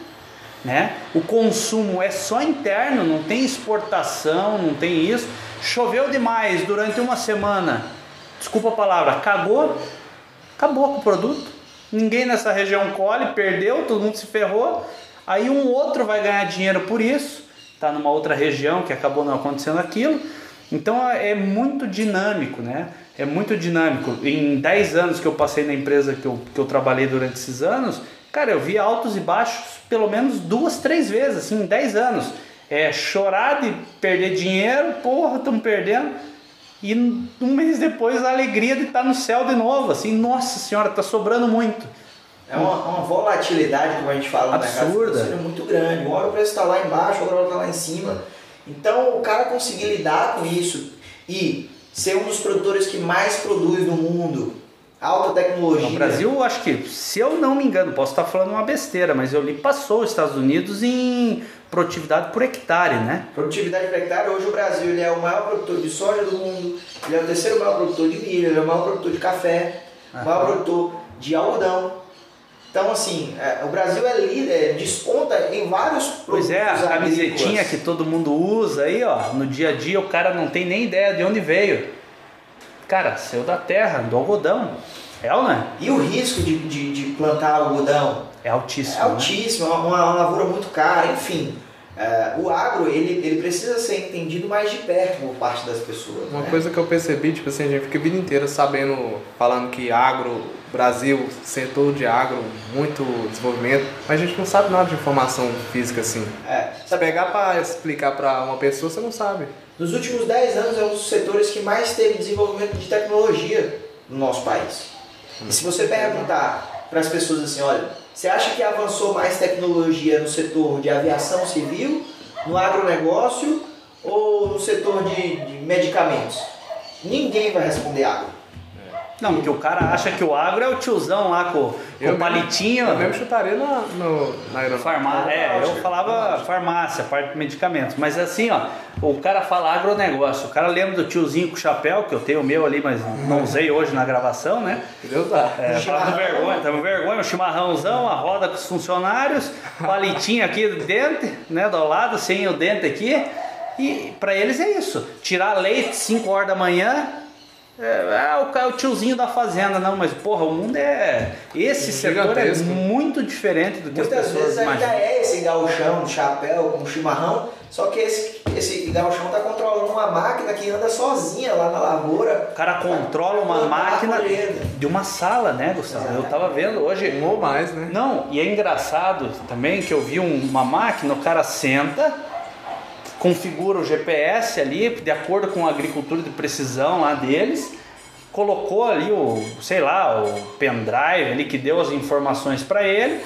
né? O consumo é só interno, não tem exportação, não tem isso. Choveu demais durante uma semana, desculpa a palavra, cagou, acabou com o produto. Ninguém nessa região colhe, perdeu, todo mundo se ferrou. Aí um outro vai ganhar dinheiro por isso, tá numa outra região que acabou não acontecendo aquilo. Então é muito dinâmico, né? é muito dinâmico. Em 10 anos que eu passei na empresa que eu, que eu trabalhei durante esses anos, cara, eu vi altos e baixos pelo menos duas, três vezes, assim, em 10 anos. É chorar de perder dinheiro, porra, estamos perdendo. E um mês depois a alegria de estar no céu de novo, assim, nossa senhora, está sobrando muito. É uma, uma, volatilidade, como a gente fala Absurda. no mercado muito grande. Uma hora o preço está lá embaixo, outra hora está lá em cima. Então o cara conseguir lidar com isso e ser um dos produtores que mais produz no mundo. Alta tecnologia. No Brasil, acho que, se eu não me engano, posso estar falando uma besteira, mas eu li passou os Estados Unidos em produtividade por hectare, né? Produtividade por hectare, hoje o Brasil ele é o maior produtor de soja do mundo, ele é o terceiro maior produtor de milho, ele é o maior produtor de café, o maior produtor de algodão. Então, assim, é, o Brasil é líder, desconta em vários produtos. Pois é, a camisetinha que todo mundo usa aí, ó, no dia a dia o cara não tem nem ideia de onde veio. Cara, saiu da terra, do algodão. É ou não é? E o risco de, de, de plantar algodão? É altíssimo. É altíssimo, né? é uma, uma, lavoura muito cara, enfim. É, o agro ele, ele precisa ser entendido mais de perto por parte das pessoas. Uma né? coisa que eu percebi, tipo assim, a gente fica a vida inteira sabendo, falando que agro, Brasil, setor de agro, muito desenvolvimento, mas a gente não sabe nada de informação física assim. É. Se pegar para explicar para uma pessoa, você não sabe. Nos últimos 10 anos é um dos setores que mais teve desenvolvimento de tecnologia no nosso país. E se você perguntar para as pessoas assim, olha, você acha que avançou mais tecnologia no setor de aviação civil, no agronegócio ou no setor de, de medicamentos? Ninguém vai responder agro. Não, porque o cara acha que o agro é o tiozão lá com, com o palitinho. Eu mesmo chutaria na, no, na Farmácia. É, eu falava farmácia, parte de medicamentos. Mas assim, ó, o cara fala agronegócio. O cara lembra do tiozinho com chapéu, que eu tenho o meu ali, mas não usei hoje na gravação, né? Deus dá. É, tava com vergonha, tava com vergonha, o chimarrãozão, a roda com os funcionários, palitinho aqui do dente, né, do lado, sem o dente aqui. E para eles é isso. Tirar leite 5 horas da manhã, é, é, o, é o tiozinho da fazenda, não, mas porra, o mundo é. Esse setor é muito diferente do que Muitas as pessoas vezes ainda é esse gauchão de chapéu com chimarrão, só que esse, esse gauchão tá controlando uma máquina que anda sozinha lá na lavoura. O cara controla uma máquina de uma sala, né, Gustavo? Exatamente. Eu tava vendo hoje. Um ou mais, né? Não, e é engraçado também que eu vi uma máquina, o cara senta configura o GPS ali, de acordo com a agricultura de precisão lá deles, colocou ali o, sei lá, o pendrive ali que deu as informações para ele,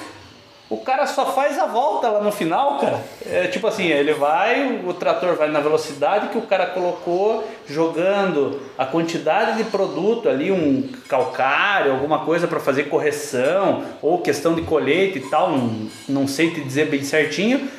O cara só faz a volta lá no final, cara. É tipo assim, ele vai, o trator vai na velocidade que o cara colocou, jogando a quantidade de produto ali, um calcário, alguma coisa para fazer correção, ou questão de colheita e tal, não, não sei te dizer bem certinho.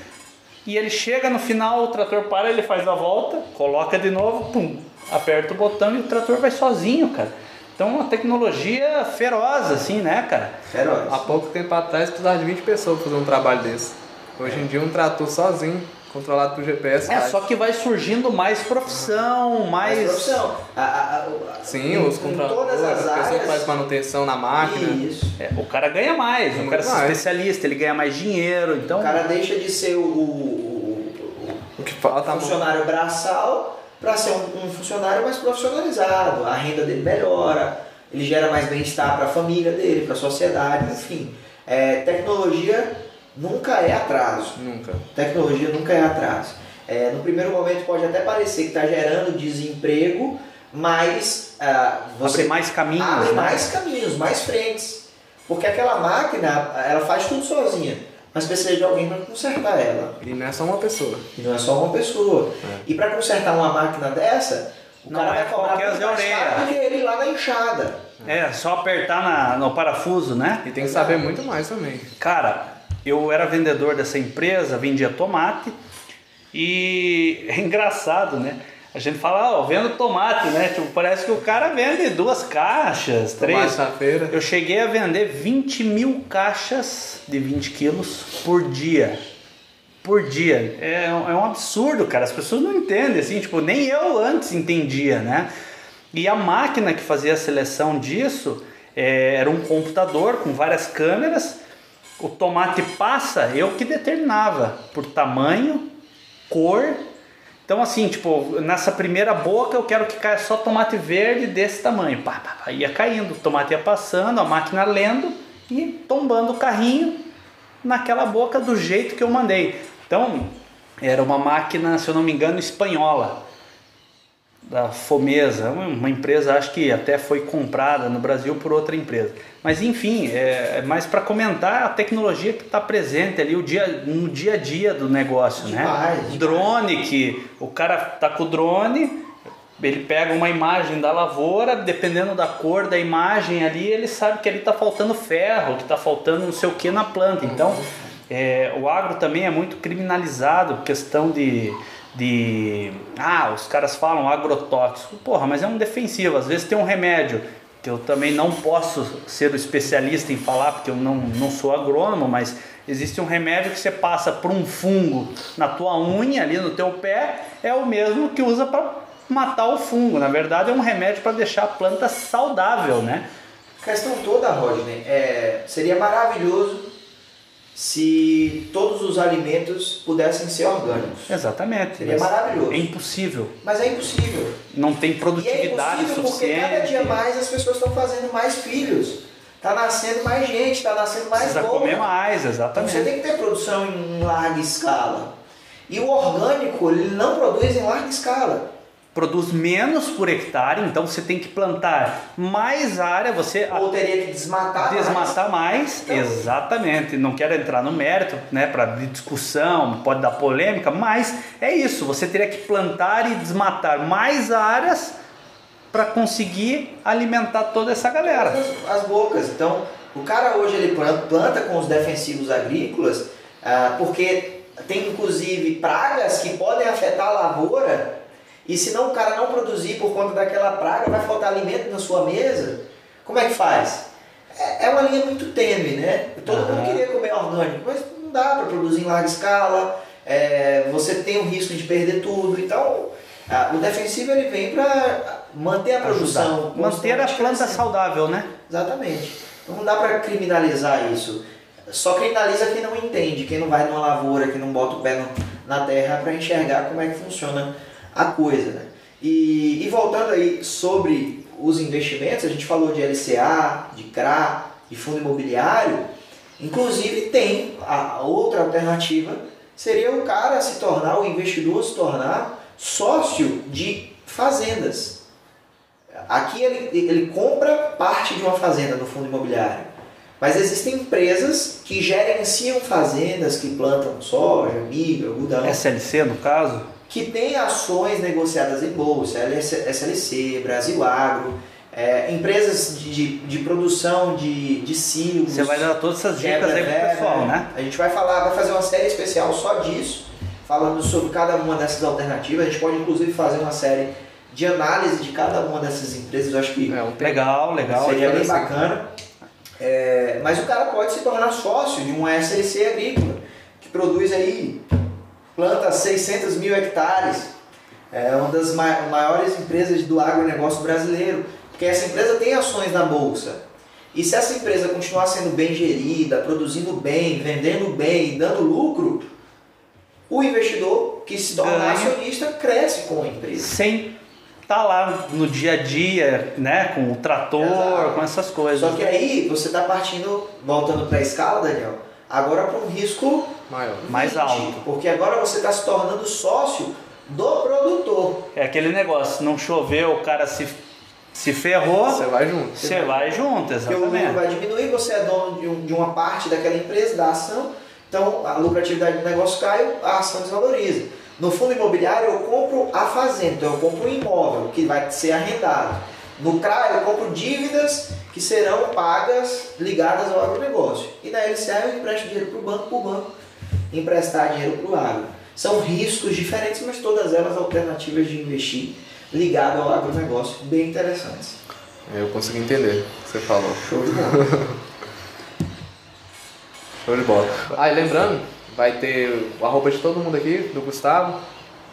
E ele chega no final, o trator para, ele faz a volta, coloca de novo, pum, aperta o botão e o trator vai sozinho, cara. Então, uma tecnologia feroz, assim, né, cara? Feroz. Há pouco tempo atrás precisava de 20 pessoas para fazer um trabalho desse. Hoje em dia, um trator sozinho, controlado por GPS. É, só que vai surgindo mais profissão, mais. mais profissão. A, a, a, Sim, em, os controladores, todas as a pessoa que faz manutenção na máquina. Isso. É, o cara ganha mais, o cara é especialista, ele ganha mais dinheiro. Então... O cara deixa de ser o, o, o, que falta funcionário braçal para ser um, um, funcionário mais profissionalizado, a renda dele melhora, ele gera mais bem-estar para a família dele, para a sociedade, enfim. É, tecnologia nunca é atraso. Nunca. Tecnologia nunca é atraso. É, no primeiro momento pode até parecer que está gerando desemprego, mas uh, você abre mais caminhos, abre né? mais caminhos, mais frentes, porque aquela máquina ela faz tudo sozinha mas precisa de alguém para consertar ela. E não é só uma pessoa. E não é só uma pessoa. É. E para consertar uma máquina dessa, o não cara é vai cobrar muito mais caro do que ele lá na enxada. É, só apertar na, no parafuso, né? E tem que saber muito mais também. Cara, eu era vendedor dessa empresa, vendia tomate e é engraçado, né? A gente fala, ó, vendo tomate, né? Tipo, parece que o cara vende duas caixas, três. feira. Eu cheguei a vender 20 mil caixas de 20 quilos por dia. Por dia. É, é um absurdo, cara. As pessoas não entendem, assim, tipo, nem eu antes entendia, né? E a máquina que fazia a seleção disso é, era um computador com várias câmeras. O tomate passa, eu que determinava por tamanho, cor então, assim, tipo, nessa primeira boca eu quero que caia só tomate verde desse tamanho. Pá, pá, pá, ia caindo, o tomate ia passando, a máquina lendo e tombando o carrinho naquela boca do jeito que eu mandei. Então, era uma máquina, se eu não me engano, espanhola da Fomesa, uma empresa acho que até foi comprada no Brasil por outra empresa. Mas enfim, é, é mais para comentar a tecnologia que está presente ali o dia, no dia a dia do negócio, né? demais, né? Drone que o cara tá com o drone, ele pega uma imagem da lavoura, dependendo da cor da imagem ali, ele sabe que ali está faltando ferro, que está faltando não sei o que na planta. Então, é, o agro também é muito criminalizado, questão de de ah, os caras falam agrotóxico. Porra, mas é um defensivo. Às vezes tem um remédio que eu também não posso ser o especialista em falar porque eu não, não sou agrônomo, mas existe um remédio que você passa por um fungo na tua unha ali no teu pé, é o mesmo que usa para matar o fungo. Na verdade, é um remédio para deixar a planta saudável, né? A questão toda, Rodney, é, seria maravilhoso se todos os alimentos pudessem ser orgânicos. Exatamente. Seria maravilhoso. É impossível. Mas é impossível. Não tem produtividade e é suficiente. Porque cada dia mais as pessoas estão fazendo mais filhos. Está nascendo mais gente, está nascendo mais Precisa boa. comer mais, exatamente. Então você tem que ter produção em larga escala. E o orgânico, ele não produz em larga escala produz menos por hectare, então você tem que plantar mais área, você ou teria que desmatar desmatar mais, mais então, exatamente. Não quero entrar no mérito, né, para discussão, pode dar polêmica, mas é isso, você teria que plantar e desmatar mais áreas para conseguir alimentar toda essa galera. As, as, bocas. Então, o cara hoje ele planta com os defensivos agrícolas, ah, porque tem inclusive pragas que podem afetar a lavoura e se não o cara não produzir por conta daquela praga, vai faltar alimento na sua mesa, como é que faz? É, é uma linha muito tênue, né? Todo uhum. mundo queria comer orgânico, mas não dá para produzir em larga escala, é, você tem o risco de perder tudo, então o defensivo ele vem para manter a produção. Manter a planta saudável, né? Exatamente. Então não dá para criminalizar isso. Só criminaliza quem não entende, quem não vai numa lavoura, quem não bota o pé no, na terra para enxergar como é que funciona a coisa. Né? E, e voltando aí sobre os investimentos, a gente falou de LCA, de CRA, de fundo imobiliário, inclusive tem a outra alternativa, seria o cara se tornar, o investidor se tornar sócio de fazendas. Aqui ele, ele compra parte de uma fazenda no fundo imobiliário, Mas existem empresas que gerenciam fazendas, que plantam soja, milho, algodão. SLC, no caso? Que tem ações negociadas em bolsa, SLC, Brasil Agro, é, empresas de, de, produção de, de silos. Você vai dar todas essas dicas aí pro pessoal, né? A gente vai falar, vai fazer uma série especial só disso, falando sobre cada uma dessas alternativas. A gente pode inclusive fazer uma série de análise de cada uma dessas empresas. Eu acho que é, legal, legal. Seria bem bacana. É, mas o cara pode se tornar sócio de uma SLC agrícola, que produz aí, planta 600 mil hectares, é uma das maiores empresas do agronegócio brasileiro, porque essa empresa tem ações na bolsa. E se essa empresa continuar sendo bem gerida, produzindo bem, vendendo bem, dando lucro, o investidor que se torna acionista cresce com a empresa. Sem tá lá no dia a dia, né, com o trator, Exato. com essas coisas. Só que aí você está partindo, voltando para a escala, Daniel, agora para um risco maior, mais alto. Porque agora você está se tornando sócio do produtor. É aquele negócio, não choveu, o cara se se ferrou, você vai junto. Você vai junto, exatamente. Porque o lucro vai diminuir, você é dono de, um, de uma parte daquela empresa, da ação, então a lucratividade do negócio cai, a ação desvaloriza. No fundo imobiliário eu compro a fazenda, então eu compro um imóvel que vai ser arrendado. No CRA eu compro dívidas que serão pagas ligadas ao agronegócio. E na LCA eu empresto dinheiro para o banco, para o banco emprestar dinheiro para o agro. São riscos diferentes, mas todas elas alternativas de investir ligado ao agronegócio, bem interessantes. Eu consegui entender o que você falou. Show de bola. Show de bola. Ah, e lembrando, vai ter o arroba de todo mundo aqui, do Gustavo,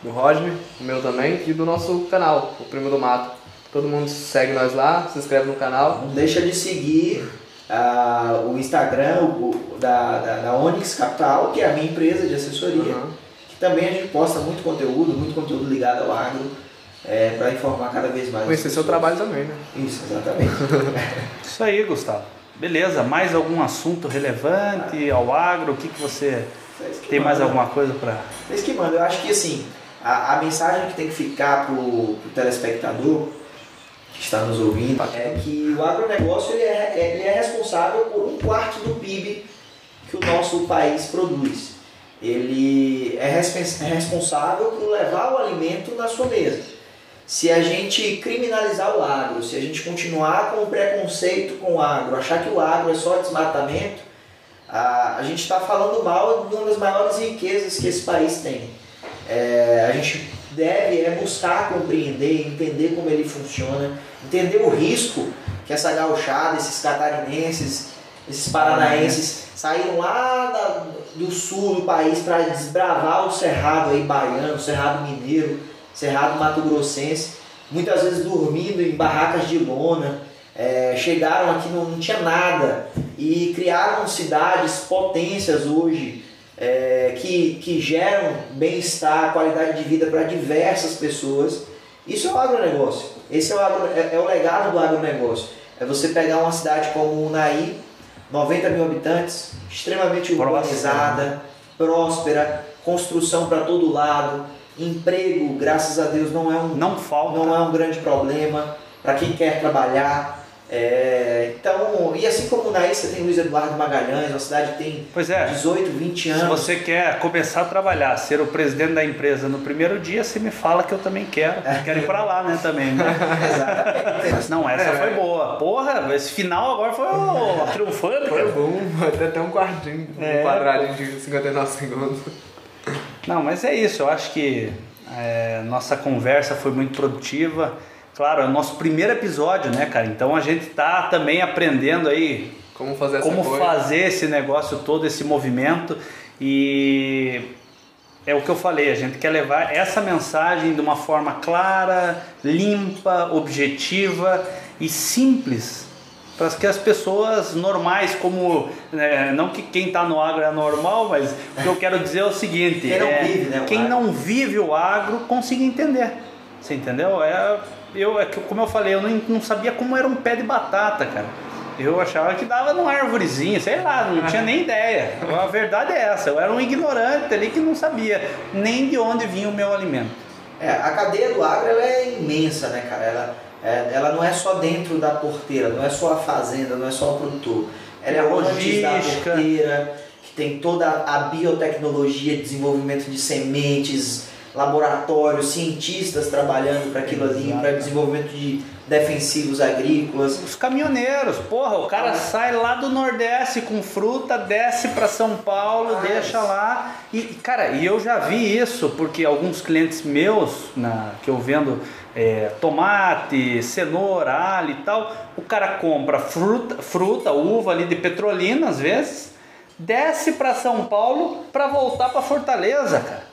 do Rodney, o meu também, e do nosso canal, o Primo do Mato. Todo mundo segue nós lá, se inscreve no canal. Não deixa de seguir uh, o Instagram o, da, da, da, Onyx Capital, que é a minha empresa de assessoria, uhum. que também a gente posta muito conteúdo, muito conteúdo ligado ao agro, é, para informar cada vez mais. Conhecer seu trabalho também, né? Isso, exatamente. Isso aí, Gustavo. Beleza, mais algum assunto relevante ao agro? O que, que você tem mais alguma coisa para. Vocês que mandam. Eu acho que assim, a, a mensagem que tem que ficar para o telespectador que está nos ouvindo é que o agronegócio ele é, é, ele é responsável por um quarto do PIB que o nosso país produz. Ele é, é responsável por levar o alimento na sua mesa. Se a gente criminalizar o agro, se a gente continuar com o preconceito com o agro, achar que o agro é só desmatamento, a, a gente está falando mal de uma das maiores riquezas que esse país tem. É, a gente deve é buscar compreender, entender como ele funciona, entender o risco que essa gauchada, esses catarinenses, esses paranaenses saíram lá da, do sul do país para desbravar o cerrado aí baiano, o cerrado mineiro, cerrado mato-grossense, muitas vezes dormindo em barracas de lona, é, chegaram aqui não, não tinha nada e criaram cidades, potências hoje é, que, que geram bem-estar, qualidade de vida para diversas pessoas. Isso é o agronegócio. Esse é o, agro, é, é o legado do agronegócio. É você pegar uma cidade como Unai, 90 mil habitantes, extremamente urbanizada, próspera, construção para todo lado, emprego, graças a Deus, não é um, não falta. Não é um grande problema para quem quer trabalhar. É, então, e assim como na você tem Luiz Eduardo Magalhães, uma cidade que tem pois é, 18, 20 anos. Se você quer começar a trabalhar, ser o presidente da empresa no primeiro dia, você me fala que eu também quero. É. Quero ir para lá, né, também, né? Exatamente. Não, essa é. foi boa. Porra, esse final agora foi o triunfante. Foi bom, até até um quartinho, é, um quadradinho de 59 segundos. Não, mas é isso, eu acho que é, nossa conversa foi muito produtiva Claro, é o nosso primeiro episódio, né, cara? Então a gente tá também aprendendo aí como fazer, como coisa. fazer esse negócio todo, esse movimento. E é o que eu falei, a gente quer levar essa mensagem de uma forma clara, limpa, objetiva e simples para que as pessoas normais, como é, não que quem está no agro é normal, mas o que eu quero dizer é o seguinte: quem, não, é, vive, né, quem não vive o agro consiga entender. Você entendeu? É eu, é como eu falei, eu não, não sabia como era um pé de batata, cara. Eu achava que dava numa árvorezinha, sei lá, não tinha nem ideia. A verdade é essa, eu era um ignorante ali que não sabia nem de onde vinha o meu alimento. É, a cadeia do agro ela é imensa, né, cara? Ela, é, ela não é só dentro da porteira, não é só a fazenda, não é só o produtor. logística. da porteira, que tem toda a biotecnologia, desenvolvimento de sementes, laboratórios, cientistas trabalhando para aquilo ali, para desenvolvimento de defensivos agrícolas. Os caminhoneiros, porra, o cara ah. sai lá do Nordeste com fruta, desce para São Paulo, ah, deixa lá. E, cara, e eu já vi isso, porque alguns clientes meus, na, que eu vendo é, tomate, cenoura, alho e tal, o cara compra fruta, fruta, uva ali de Petrolina às vezes, desce para São Paulo para voltar para Fortaleza, cara.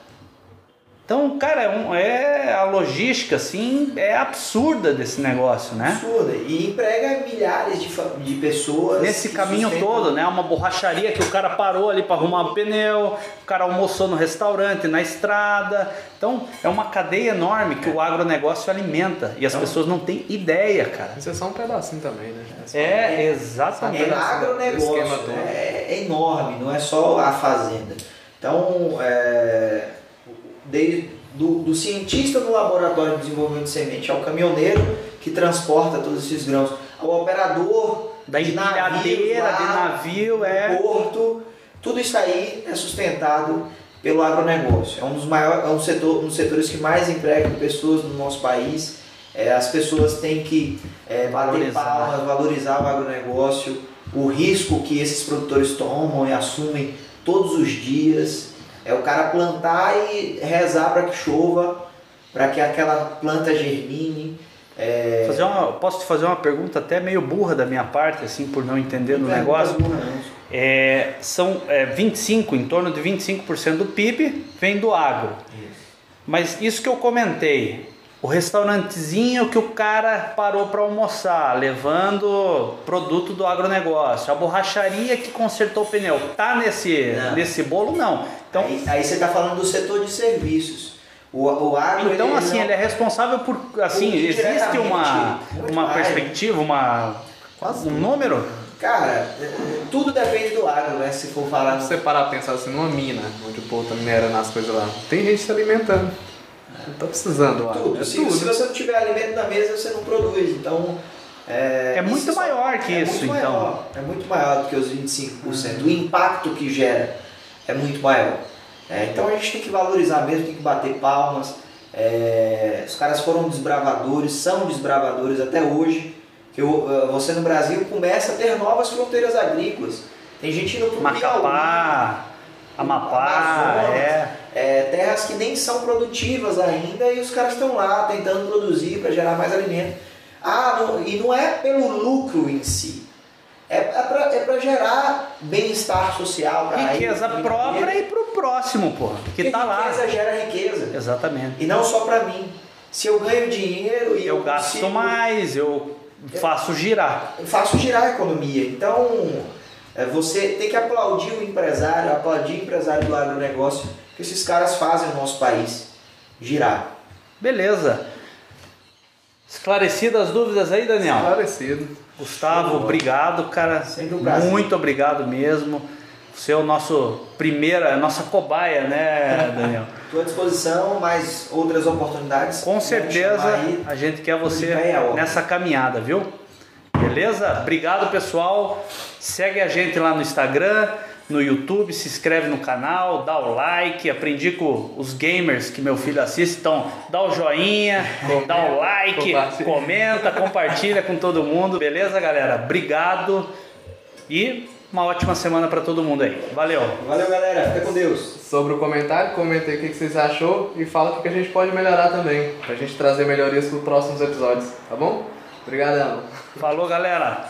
Então, cara, é, um, é, a logística assim é absurda desse negócio, né? Absurda. E emprega milhares de, de pessoas. Nesse caminho sustentam... todo, né? Uma borracharia que o cara parou ali para arrumar um pneu, o cara almoçou no restaurante, na estrada. Então, é uma cadeia enorme que o agronegócio alimenta e as então, pessoas não têm ideia, cara. Isso é só um pedacinho também, né? É, é exatamente. É agronegócio, é, é enorme, não é só a fazenda. Então, é desde do, do, cientista no laboratório de desenvolvimento de semente ao caminhoneiro que transporta todos esses grãos, ao operador da empilhadeira de navio, é porto, tudo isso aí é sustentado pelo agronegócio. É um dos maiores, é um setor, um dos setores que mais empregam pessoas no nosso país. É, as pessoas têm que é, bater palmas, valorizar o agronegócio, o risco que esses produtores tomam e assumem todos os dias. É o cara plantar e rezar para que chova, para que aquela planta germine. É... Fazer uma, posso te fazer uma pergunta até meio burra da minha parte, assim, por não entender no negócio? Burra, é, são é, 25, em torno de 25% do PIB vem do agro. Isso. Mas isso que eu comentei, o restaurantezinho que o cara parou para almoçar, levando produto do agronegócio, a borracharia que consertou o pneu, tá nesse, nesse bolo? Não. Então, aí, aí você está falando do setor de serviços. O, o agro, então, ele, assim, ele, não... ele é responsável por. Assim, existe uma, uma perspectiva, uma, Quase um número? Cara, tudo depende do agro, né? Se for falar. Se você parar pensar assim, numa mina, onde o povo tá minerando as coisas lá, tem gente se alimentando. Não tá precisando lá. Tudo. É se, tudo. se você não tiver alimento na mesa, você não produz. Então. É, é muito maior que é isso, então. Maior, é muito maior do que os 25%. Uhum. O impacto que gera é muito maior. É, então a gente tem que valorizar mesmo, tem que bater palmas. É, os caras foram desbravadores, são desbravadores até hoje. Que eu, você no Brasil começa a ter novas fronteiras agrícolas. Tem gente indo pro Macapá, Amapá, é. é. Terras que nem são produtivas ainda e os caras estão lá tentando produzir para gerar mais alimento. Ah, não, e não é pelo lucro em si. É, é para é gerar bem-estar social. Pra riqueza aí, própria e para o próximo, porra. Que Porque tá riqueza lá. Riqueza gera riqueza. Exatamente. E não só para mim. Se eu ganho dinheiro e eu, eu gasto consigo, mais, eu faço girar. Eu faço girar a economia. Então, é, você tem que aplaudir o empresário, aplaudir o empresário do agronegócio, que esses caras fazem o nosso país girar. Beleza. Esclarecidas as dúvidas aí, Daniel? Esclarecido. Gustavo, obrigado, cara. Muito obrigado mesmo. Você é o nosso primeira, a nossa cobaia, né, Daniel? Estou à disposição, mais outras oportunidades. Com certeza a gente quer você nessa caminhada, viu? Beleza? Obrigado, pessoal. Segue a gente lá no Instagram, no YouTube, se inscreve no canal, dá o like. Aprendi com os gamers que meu filho assiste, então dá o joinha, dá o like, comenta, compartilha com todo mundo. Beleza, galera? Obrigado e uma ótima semana para todo mundo aí. Valeu. Valeu, galera. Fica com Deus. Sobre o comentário, comenta aí o que vocês achou e fala o que a gente pode melhorar também, pra gente trazer melhorias para os próximos episódios, tá bom? Obrigadão. Falou, galera.